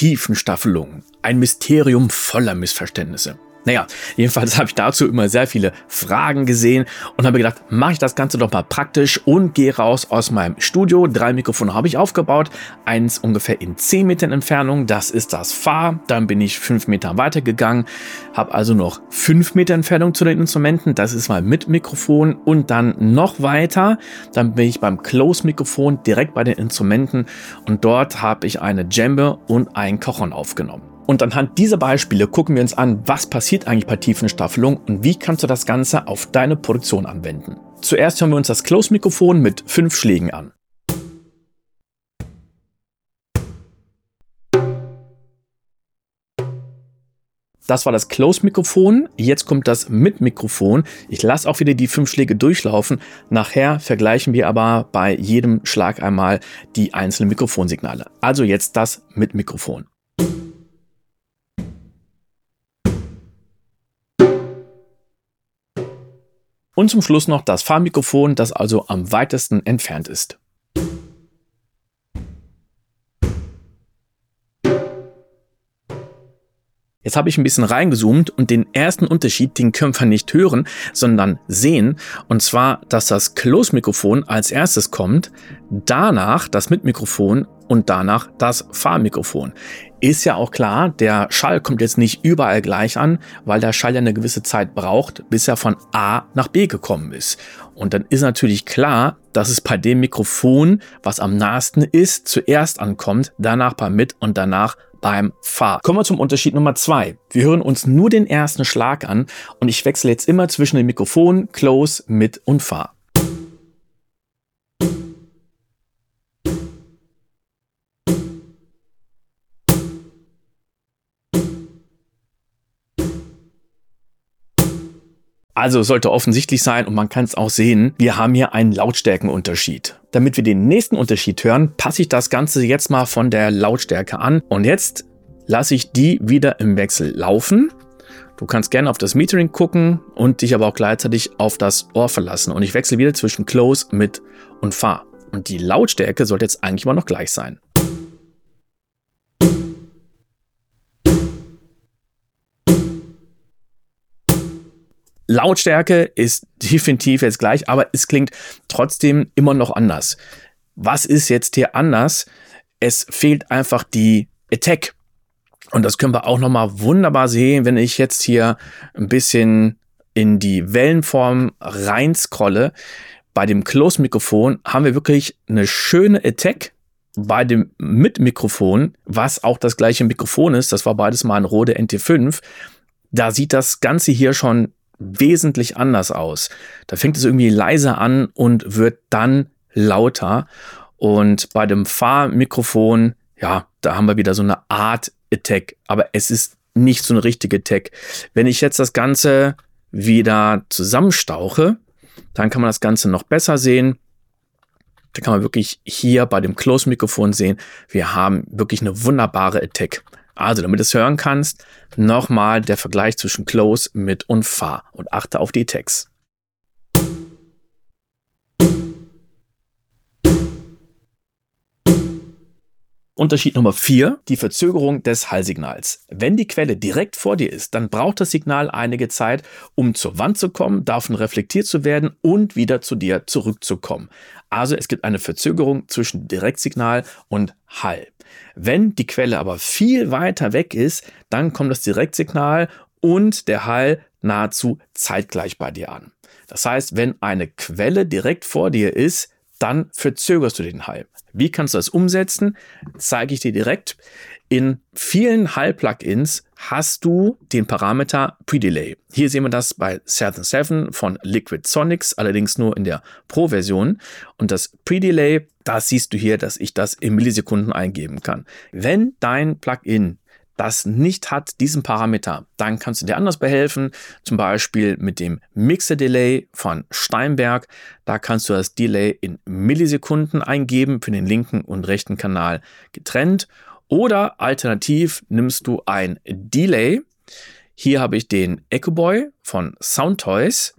Tiefenstaffelung. Ein Mysterium voller Missverständnisse. Naja, jedenfalls habe ich dazu immer sehr viele Fragen gesehen und habe gedacht, mache ich das Ganze doch mal praktisch und gehe raus aus meinem Studio. Drei Mikrofone habe ich aufgebaut, eins ungefähr in 10 Metern Entfernung, das ist das Fahr. Dann bin ich 5 Meter weiter gegangen, habe also noch 5 Meter Entfernung zu den Instrumenten, das ist mal mit Mikrofon und dann noch weiter, dann bin ich beim Close-Mikrofon direkt bei den Instrumenten und dort habe ich eine Djembe und ein Cajon aufgenommen. Und anhand dieser Beispiele gucken wir uns an, was passiert eigentlich bei Tiefenstaffelung und wie kannst du das Ganze auf deine Produktion anwenden. Zuerst hören wir uns das Close-Mikrofon mit fünf Schlägen an. Das war das Close-Mikrofon. Jetzt kommt das Mit-Mikrofon. Ich lasse auch wieder die fünf Schläge durchlaufen. Nachher vergleichen wir aber bei jedem Schlag einmal die einzelnen Mikrofonsignale. Also jetzt das Mit-Mikrofon. Und zum Schluss noch das Fahrmikrofon, das also am weitesten entfernt ist. Jetzt habe ich ein bisschen reingezoomt und den ersten Unterschied, den können wir nicht hören, sondern sehen. Und zwar, dass das Close-Mikrofon als erstes kommt, danach das Mit-Mikrofon und danach das Fahrmikrofon. Ist ja auch klar, der Schall kommt jetzt nicht überall gleich an, weil der Schall ja eine gewisse Zeit braucht, bis er von A nach B gekommen ist. Und dann ist natürlich klar, dass es bei dem Mikrofon, was am nahesten ist, zuerst ankommt, danach beim Mit und danach beim Fahr. Kommen wir zum Unterschied Nummer zwei. Wir hören uns nur den ersten Schlag an und ich wechsle jetzt immer zwischen dem Mikrofon, Close, Mit und Fahr. Also sollte offensichtlich sein und man kann es auch sehen, wir haben hier einen Lautstärkenunterschied. Damit wir den nächsten Unterschied hören, passe ich das Ganze jetzt mal von der Lautstärke an und jetzt lasse ich die wieder im Wechsel laufen. Du kannst gerne auf das Metering gucken und dich aber auch gleichzeitig auf das Ohr verlassen. Und ich wechsle wieder zwischen Close, Mid und Far. Und die Lautstärke sollte jetzt eigentlich immer noch gleich sein. Lautstärke ist definitiv jetzt gleich, aber es klingt trotzdem immer noch anders. Was ist jetzt hier anders? Es fehlt einfach die Attack. Und das können wir auch nochmal wunderbar sehen, wenn ich jetzt hier ein bisschen in die Wellenform reinscrolle. Bei dem Close-Mikrofon haben wir wirklich eine schöne Attack. Bei dem Mit-Mikrofon, was auch das gleiche Mikrofon ist, das war beides mal ein Rode NT5, da sieht das Ganze hier schon wesentlich anders aus. Da fängt es irgendwie leiser an und wird dann lauter. Und bei dem Fahrmikrofon, ja, da haben wir wieder so eine Art Attack, aber es ist nicht so eine richtige Attack. Wenn ich jetzt das Ganze wieder zusammenstauche, dann kann man das Ganze noch besser sehen. Da kann man wirklich hier bei dem Close-Mikrofon sehen, wir haben wirklich eine wunderbare Attack. Also, damit du es hören kannst, nochmal der Vergleich zwischen Close, Mit und Far und achte auf die Tags. Unterschied Nummer 4, die Verzögerung des Hallsignals. Wenn die Quelle direkt vor dir ist, dann braucht das Signal einige Zeit, um zur Wand zu kommen, davon reflektiert zu werden und wieder zu dir zurückzukommen. Also es gibt eine Verzögerung zwischen Direktsignal und Hall. Wenn die Quelle aber viel weiter weg ist, dann kommt das Direktsignal und der Hall nahezu zeitgleich bei dir an. Das heißt, wenn eine Quelle direkt vor dir ist, dann verzögerst du den Hall. Wie kannst du das umsetzen? Zeige ich dir direkt. In vielen Hall-Plugins hast du den Parameter Pre-Delay. Hier sehen wir das bei Southern 7 von Liquid Sonics, allerdings nur in der Pro-Version. Und das Pre-Delay, da siehst du hier, dass ich das in Millisekunden eingeben kann. Wenn dein Plugin das nicht hat, diesen Parameter, dann kannst du dir anders behelfen, zum Beispiel mit dem Mixer Delay von Steinberg. Da kannst du das Delay in Millisekunden eingeben, für den linken und rechten Kanal getrennt. Oder alternativ nimmst du ein Delay. Hier habe ich den Echo Boy von Soundtoys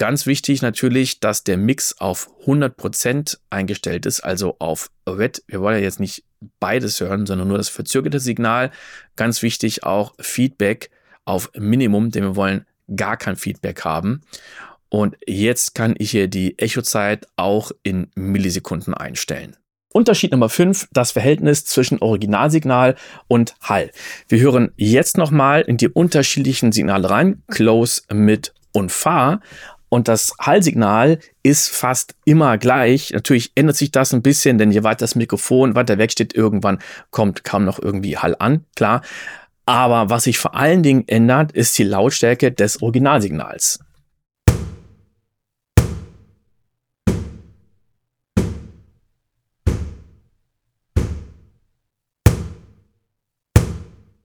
Ganz wichtig natürlich, dass der Mix auf 100% eingestellt ist, also auf Red. Wir wollen ja jetzt nicht beides hören, sondern nur das verzögerte Signal. Ganz wichtig auch Feedback auf Minimum, denn wir wollen gar kein Feedback haben. Und jetzt kann ich hier die Echozeit auch in Millisekunden einstellen. Unterschied Nummer 5, das Verhältnis zwischen Originalsignal und Hall. Wir hören jetzt nochmal in die unterschiedlichen Signale rein, Close, Mid und Far. Und das Hallsignal ist fast immer gleich. Natürlich ändert sich das ein bisschen, denn je weiter das Mikrofon weiter weg steht, irgendwann kommt kaum noch irgendwie Hall an, klar. Aber was sich vor allen Dingen ändert, ist die Lautstärke des Originalsignals.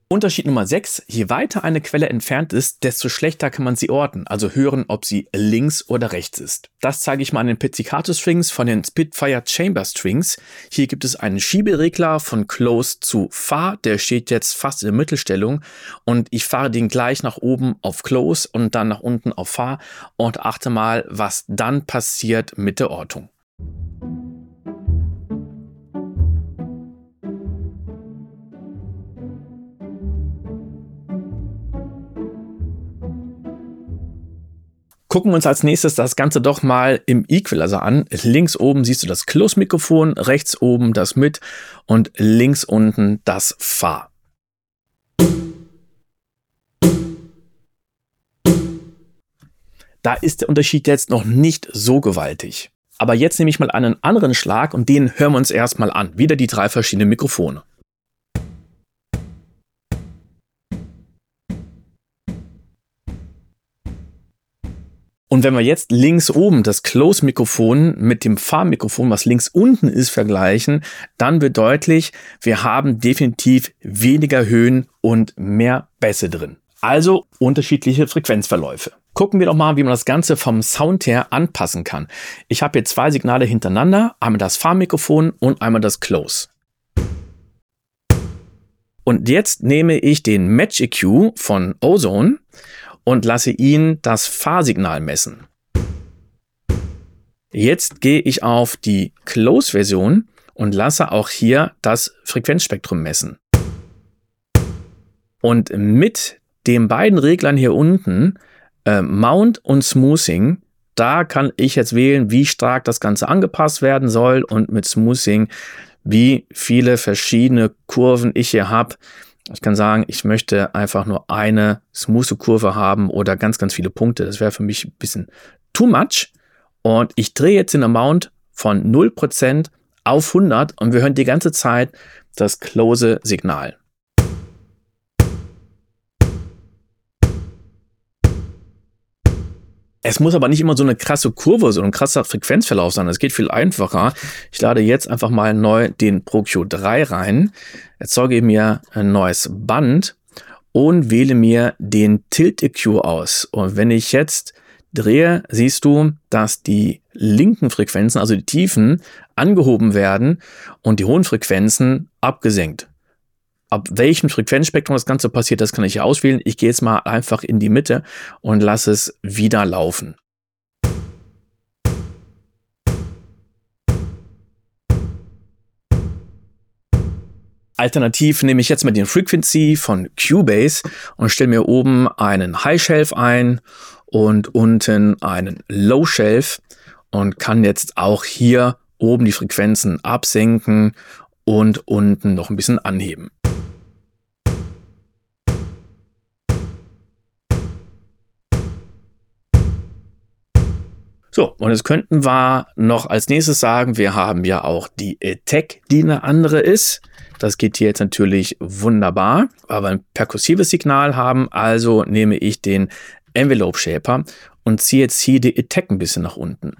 Unterschied Nummer 6. Je weiter eine Quelle entfernt ist, desto schlechter kann man sie orten, also hören, ob sie links oder rechts ist. Das zeige ich mal an den Pizzicato Strings von den Spitfire Chamber Strings. Hier gibt es einen Schieberegler von Close zu Far, der steht jetzt fast in der Mittelstellung und ich fahre den gleich nach oben auf Close und dann nach unten auf Far und achte mal, was dann passiert mit der Ortung. Gucken uns als nächstes das Ganze doch mal im Equalizer an. Links oben siehst du das Close-Mikrofon, rechts oben das Mid und links unten das Fa. Da ist der Unterschied jetzt noch nicht so gewaltig. Aber jetzt nehme ich mal einen anderen Schlag und den hören wir uns erstmal an. Wieder die drei verschiedenen Mikrofone. Und wenn wir jetzt links oben das Close-Mikrofon mit dem Fahrmikrofon, was links unten ist, vergleichen, dann wird deutlich, wir haben definitiv weniger Höhen und mehr Bässe drin. Also unterschiedliche Frequenzverläufe. Gucken wir doch mal, wie man das Ganze vom Sound her anpassen kann. Ich habe hier zwei Signale hintereinander, einmal das Fahrmikrofon und einmal das Close. Und jetzt nehme ich den Match EQ von Ozone und lasse ihn das Fahrsignal messen. Jetzt gehe ich auf die Close-Version und lasse auch hier das Frequenzspektrum messen. Und mit den beiden Reglern hier unten, äh, Mount und Smoothing, da kann ich jetzt wählen, wie stark das Ganze angepasst werden soll und mit Smoothing, wie viele verschiedene Kurven ich hier habe. Ich kann sagen, ich möchte einfach nur eine smooth Kurve haben oder ganz, ganz viele Punkte. Das wäre für mich ein bisschen too much. Und ich drehe jetzt den Amount von 0% auf 100 und wir hören die ganze Zeit das Close-Signal. Es muss aber nicht immer so eine krasse Kurve, so ein krasser Frequenzverlauf sein. Es geht viel einfacher. Ich lade jetzt einfach mal neu den Pro Q3 rein, erzeuge mir ein neues Band und wähle mir den Tilt EQ aus. Und wenn ich jetzt drehe, siehst du, dass die linken Frequenzen, also die Tiefen, angehoben werden und die hohen Frequenzen abgesenkt ab welchem Frequenzspektrum das Ganze passiert, das kann ich auswählen. Ich gehe jetzt mal einfach in die Mitte und lasse es wieder laufen. Alternativ nehme ich jetzt mal den Frequency von Cubase und stelle mir oben einen High Shelf ein und unten einen Low Shelf und kann jetzt auch hier oben die Frequenzen absenken und unten noch ein bisschen anheben. So, und jetzt könnten wir noch als nächstes sagen, wir haben ja auch die Attack, die eine andere ist. Das geht hier jetzt natürlich wunderbar, weil wir ein perkussives Signal haben. Also nehme ich den Envelope Shaper und ziehe jetzt hier die Attack ein bisschen nach unten.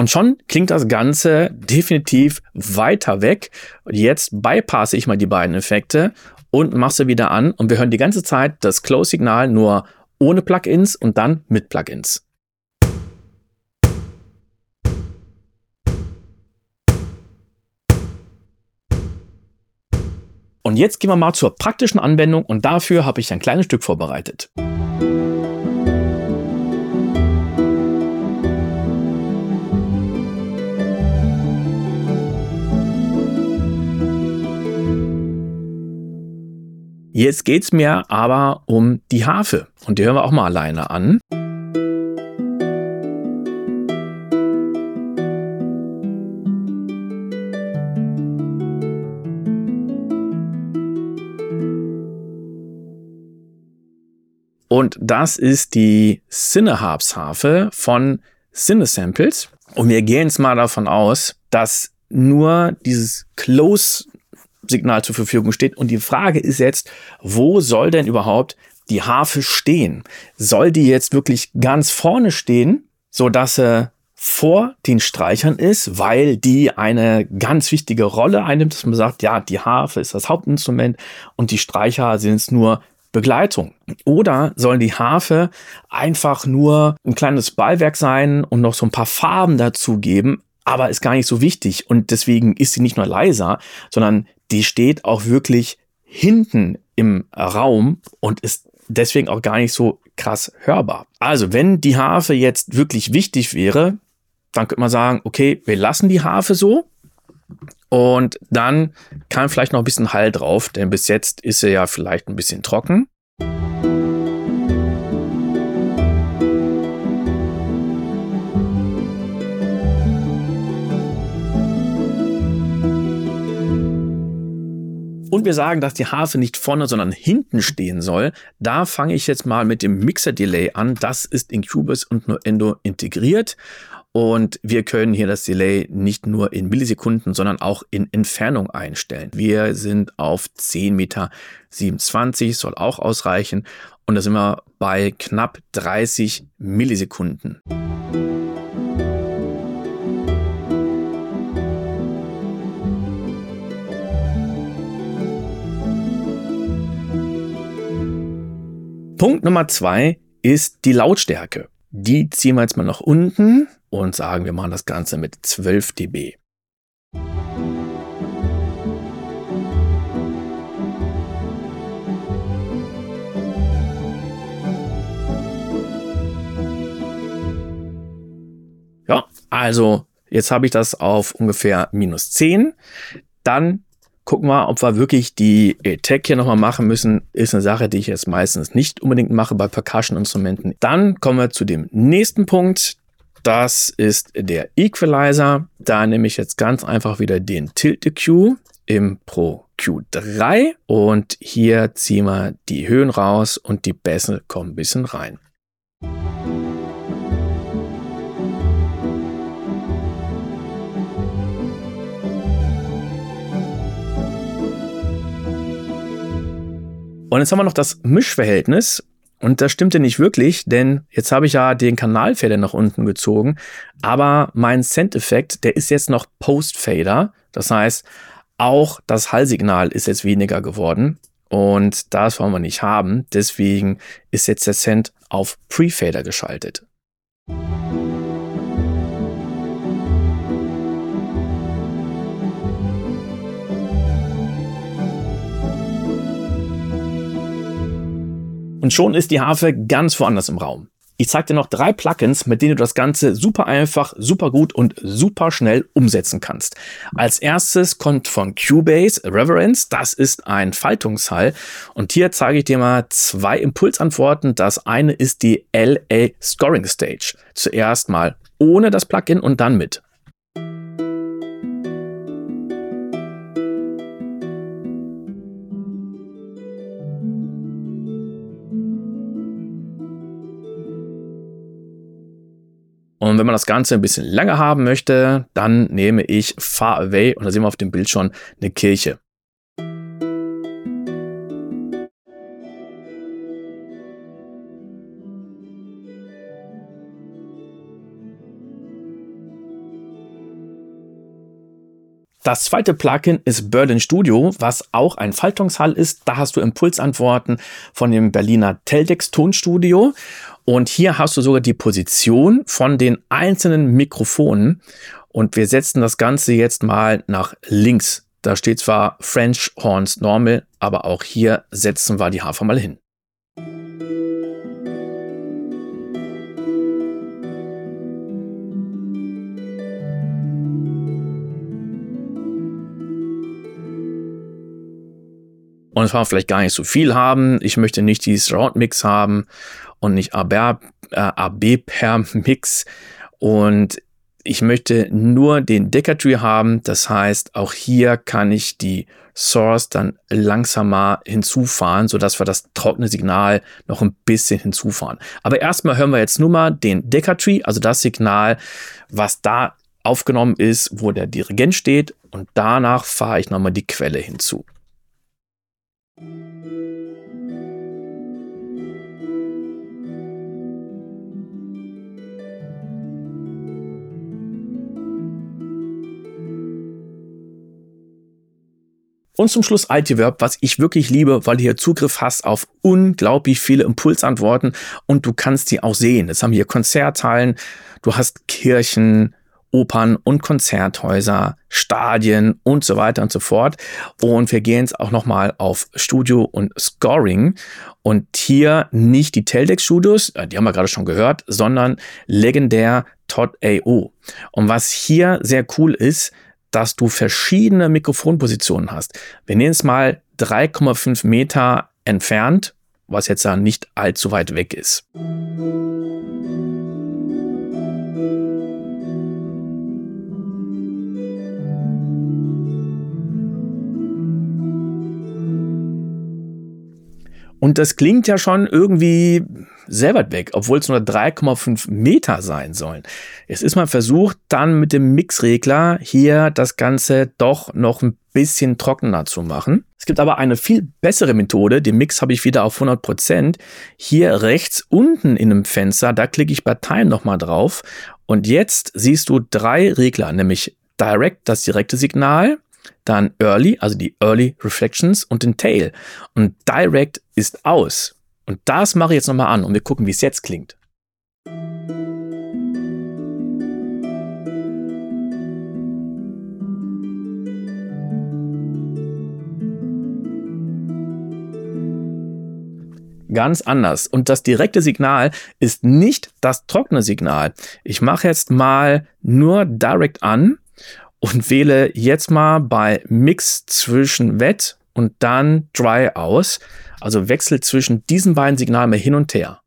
Und schon klingt das Ganze definitiv weiter weg. Jetzt bypasse ich mal die beiden Effekte und machst du wieder an und wir hören die ganze Zeit das Close-Signal nur ohne Plugins und dann mit Plugins. Und jetzt gehen wir mal zur praktischen Anwendung und dafür habe ich ein kleines Stück vorbereitet. Jetzt geht es mir aber um die Harfe und die hören wir auch mal alleine an. Und das ist die Cineharps-Harfe von Cinesamples. Und wir gehen jetzt mal davon aus, dass nur dieses Close Signal zur Verfügung steht. Und die Frage ist jetzt, wo soll denn überhaupt die Harfe stehen? Soll die jetzt wirklich ganz vorne stehen, so dass sie vor den Streichern ist, weil die eine ganz wichtige Rolle einnimmt, dass man sagt, ja, die Harfe ist das Hauptinstrument und die Streicher sind nur Begleitung. Oder soll die Harfe einfach nur ein kleines Beiwerk sein und noch so ein paar Farben dazu geben, aber ist gar nicht so wichtig und deswegen ist sie nicht nur leiser, sondern die steht auch wirklich hinten im Raum und ist deswegen auch gar nicht so krass hörbar. Also, wenn die Harfe jetzt wirklich wichtig wäre, dann könnte man sagen, okay, wir lassen die Harfe so und dann kann vielleicht noch ein bisschen Hall drauf, denn bis jetzt ist sie ja vielleicht ein bisschen trocken. Und wir sagen, dass die Harfe nicht vorne, sondern hinten stehen soll, da fange ich jetzt mal mit dem Mixer Delay an. Das ist in Cubase und Nuendo integriert. Und wir können hier das Delay nicht nur in Millisekunden, sondern auch in Entfernung einstellen. Wir sind auf 10 Meter 27, soll auch ausreichen. Und da sind wir bei knapp 30 Millisekunden. Punkt Nummer zwei ist die Lautstärke. Die ziehen wir jetzt mal nach unten und sagen, wir machen das Ganze mit 12 dB. Ja, also jetzt habe ich das auf ungefähr minus 10. Dann gucken wir, ob wir wirklich die Attack hier nochmal machen müssen. Ist eine Sache, die ich jetzt meistens nicht unbedingt mache bei Percussion-Instrumenten. Dann kommen wir zu dem nächsten Punkt. Das ist der Equalizer. Da nehme ich jetzt ganz einfach wieder den Tilt EQ im Pro Q3 und hier ziehen wir die Höhen raus und die Bässe kommen ein bisschen rein. Und jetzt haben wir noch das Mischverhältnis. Und das stimmte nicht wirklich, denn jetzt habe ich ja den Kanalfader nach unten gezogen, aber mein Send-Effekt, der ist jetzt noch Post-Fader. Das heißt, auch das Hallsignal ist jetzt weniger geworden und das wollen wir nicht haben. Deswegen ist jetzt der Send auf Pre-Fader geschaltet. Und schon ist die Harfe ganz woanders im Raum. Ich zeige dir noch drei Plugins, mit denen du das Ganze super einfach, super gut und super schnell umsetzen kannst. Als erstes kommt von Cubase Reverence. Das ist ein Faltungshall. Und hier zeige ich dir mal zwei Impulsantworten. Das eine ist die LA Scoring Stage. Zuerst mal ohne das Plugin und dann mit. Und wenn man das Ganze ein bisschen länger haben möchte, dann nehme ich Far Away und da sehen wir auf dem Bild schon eine Kirche. Das zweite Plugin ist Berlin Studio, was auch ein Faltungshall ist. Da hast du Impulsantworten von dem Berliner Teldex Tonstudio. Und hier hast du sogar die Position von den einzelnen Mikrofonen. Und wir setzen das Ganze jetzt mal nach links Da steht zwar French Horns Normal, aber auch hier setzen wir die Hafer mal hin. Und es war vielleicht gar nicht so viel haben. Ich möchte nicht dieses Round Mix haben und nicht AB, äh. Und ich möchte nur den Decatree haben. Das heißt, auch hier kann ich die Source dann langsamer hinzufahren, sodass wir das trockene Signal noch ein bisschen hinzufahren. Aber erstmal hören wir jetzt nur mal den Decatree, also das Signal, was da aufgenommen ist, wo der Dirigent steht. Und danach fahre ich nochmal die Quelle hinzu. Und zum Schluss Altiverb, was ich wirklich liebe, weil du hier Zugriff hast auf unglaublich viele Impulsantworten und du kannst die auch sehen. Es haben hier Konzerthallen, du hast Kirchen, Opern und Konzerthäuser, Stadien und so weiter und so fort. Und wir gehen jetzt auch nochmal auf Studio und Scoring. Und hier nicht die Teldex Studios, äh, die haben wir gerade schon gehört, sondern legendär Todd AO. Und was hier sehr cool ist, dass du verschiedene Mikrofonpositionen hast. Wir nehmen es mal 3,5 Meter entfernt, was jetzt ja nicht allzu weit weg ist. Und das klingt ja schon irgendwie sehr weit weg, obwohl es nur 3,5 Meter sein sollen. Es ist mal versucht, dann mit dem Mixregler hier das Ganze doch noch ein bisschen trockener zu machen. Es gibt aber eine viel bessere Methode. Den Mix habe ich wieder auf 100%. Prozent. Hier rechts unten in dem Fenster, da klicke ich bei Time nochmal drauf. Und jetzt siehst du drei Regler, nämlich Direct, das direkte Signal, dann Early, also die Early Reflections und den Tail. Und Direct ist aus. Und das mache ich jetzt nochmal an und wir gucken, wie es jetzt klingt. ganz anders. Und das direkte Signal ist nicht das trockene Signal. Ich mache jetzt mal nur Direct an und wähle jetzt mal bei Mix zwischen Wet und dann Dry aus. Also wechsle zwischen diesen beiden Signalen hin und her.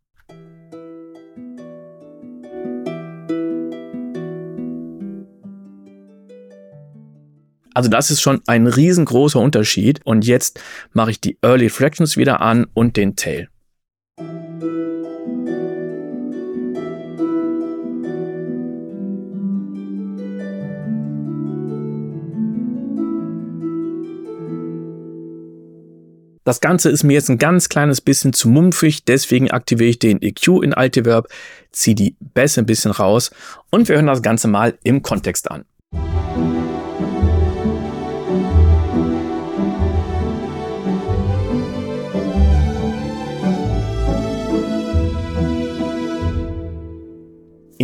Also das ist schon ein riesengroßer Unterschied. Und jetzt mache ich die Early Fractions wieder an und den Tail. Das Ganze ist mir jetzt ein ganz kleines bisschen zu mumpfig, deswegen aktiviere ich den EQ in Altiverb, ziehe die Bässe ein bisschen raus und wir hören das Ganze mal im Kontext an.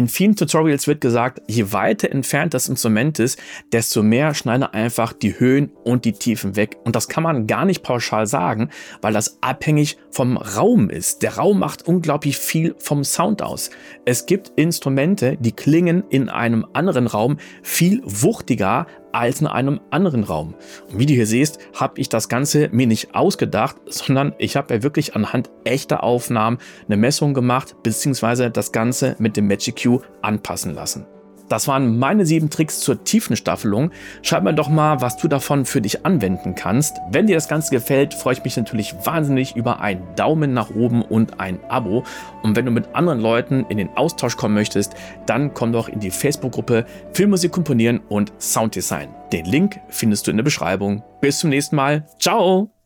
In vielen Tutorials wird gesagt, je weiter entfernt das Instrument ist, desto mehr schneide einfach die Höhen und die Tiefen weg. Und das kann man gar nicht pauschal sagen, weil das abhängig vom Raum ist. Der Raum macht unglaublich viel vom Sound aus. Es gibt Instrumente, die klingen in einem anderen Raum viel wuchtiger als in einem anderen Raum. Und wie du hier siehst, habe ich das Ganze mir nicht ausgedacht, sondern ich habe ja wirklich anhand echter Aufnahmen eine Messung gemacht, beziehungsweise das Ganze mit dem Magic Q anpassen lassen. Das waren meine sieben Tricks zur Tiefenstaffelung. Schreib mir doch mal, was du davon für dich anwenden kannst. Wenn dir das Ganze gefällt, freue ich mich natürlich wahnsinnig über einen Daumen nach oben und ein Abo. Und wenn du mit anderen Leuten in den Austausch kommen möchtest, dann komm doch in die Facebook-Gruppe Filmmusik komponieren und Sounddesign. Den Link findest du in der Beschreibung. Bis zum nächsten Mal. Ciao!